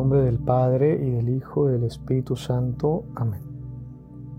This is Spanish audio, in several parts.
nombre del Padre y del Hijo y del Espíritu Santo. Amén.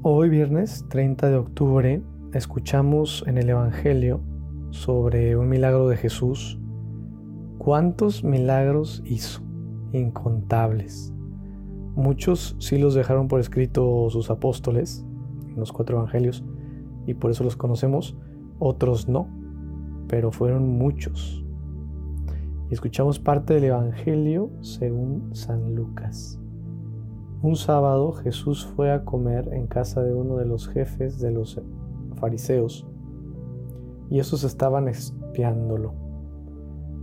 Hoy viernes 30 de octubre escuchamos en el Evangelio sobre un milagro de Jesús. ¿Cuántos milagros hizo? Incontables. Muchos sí los dejaron por escrito sus apóstoles en los cuatro evangelios y por eso los conocemos, otros no, pero fueron muchos. Escuchamos parte del Evangelio según San Lucas. Un sábado Jesús fue a comer en casa de uno de los jefes de los fariseos y esos estaban espiándolo.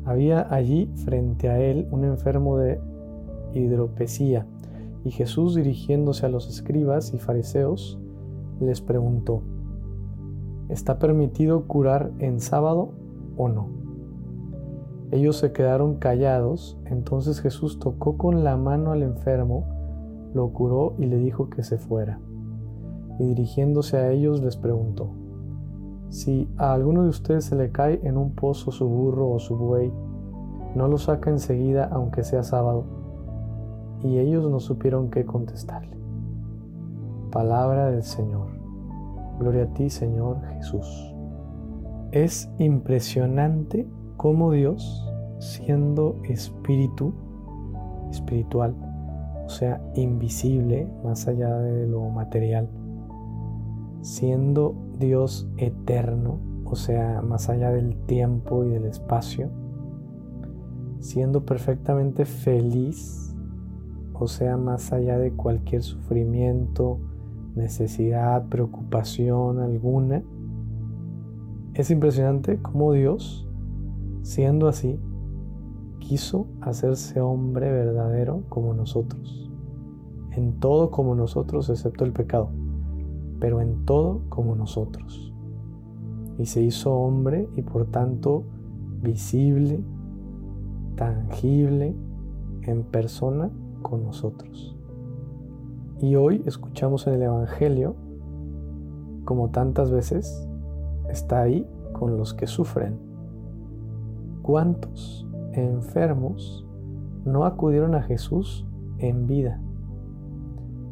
Había allí frente a él un enfermo de hidropesía y Jesús dirigiéndose a los escribas y fariseos les preguntó, ¿está permitido curar en sábado o no? Ellos se quedaron callados, entonces Jesús tocó con la mano al enfermo, lo curó y le dijo que se fuera. Y dirigiéndose a ellos les preguntó, si a alguno de ustedes se le cae en un pozo su burro o su buey, no lo saca enseguida aunque sea sábado. Y ellos no supieron qué contestarle. Palabra del Señor. Gloria a ti, Señor Jesús. Es impresionante cómo Dios, siendo espíritu, espiritual, o sea, invisible, más allá de lo material, siendo Dios eterno, o sea, más allá del tiempo y del espacio, siendo perfectamente feliz, o sea, más allá de cualquier sufrimiento, necesidad, preocupación alguna. Es impresionante cómo Dios, siendo así, quiso hacerse hombre verdadero como nosotros, en todo como nosotros excepto el pecado, pero en todo como nosotros. Y se hizo hombre y por tanto visible, tangible, en persona con nosotros. Y hoy escuchamos en el Evangelio, como tantas veces, está ahí con los que sufren. ¿Cuántos enfermos no acudieron a Jesús en vida?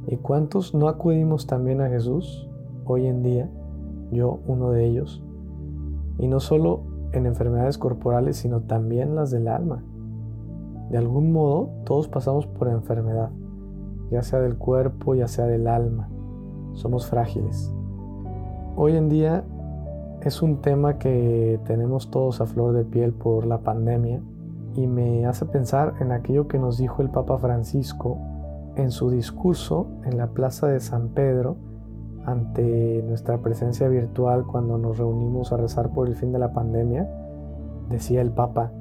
¿Y cuántos no acudimos también a Jesús hoy en día? Yo, uno de ellos. Y no solo en enfermedades corporales, sino también las del alma. De algún modo, todos pasamos por enfermedad ya sea del cuerpo, ya sea del alma. Somos frágiles. Hoy en día es un tema que tenemos todos a flor de piel por la pandemia y me hace pensar en aquello que nos dijo el Papa Francisco en su discurso en la Plaza de San Pedro ante nuestra presencia virtual cuando nos reunimos a rezar por el fin de la pandemia. Decía el Papa,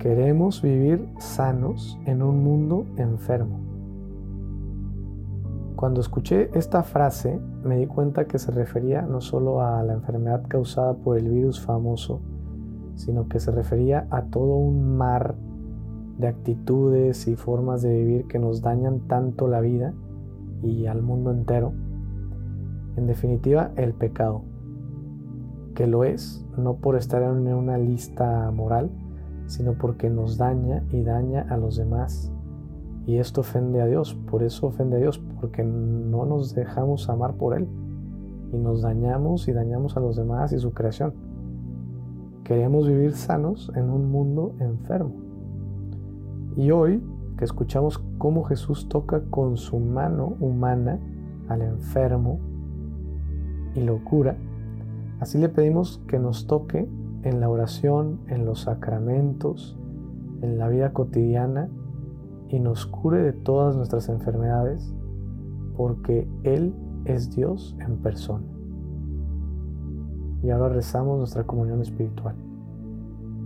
queremos vivir sanos en un mundo enfermo. Cuando escuché esta frase me di cuenta que se refería no solo a la enfermedad causada por el virus famoso, sino que se refería a todo un mar de actitudes y formas de vivir que nos dañan tanto la vida y al mundo entero. En definitiva, el pecado, que lo es no por estar en una lista moral, sino porque nos daña y daña a los demás y esto ofende a Dios, por eso ofende a Dios, porque no nos dejamos amar por Él y nos dañamos y dañamos a los demás y su creación. Queremos vivir sanos en un mundo enfermo. Y hoy que escuchamos cómo Jesús toca con su mano humana al enfermo y lo cura, así le pedimos que nos toque en la oración, en los sacramentos, en la vida cotidiana y nos cure de todas nuestras enfermedades, porque Él es Dios en persona. Y ahora rezamos nuestra comunión espiritual.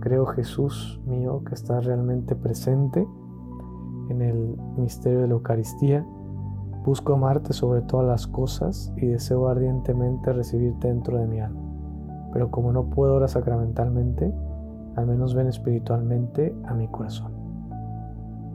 Creo Jesús mío que estás realmente presente en el misterio de la Eucaristía. Busco amarte sobre todas las cosas y deseo ardientemente recibirte dentro de mi alma. Pero como no puedo ahora sacramentalmente, al menos ven espiritualmente a mi corazón.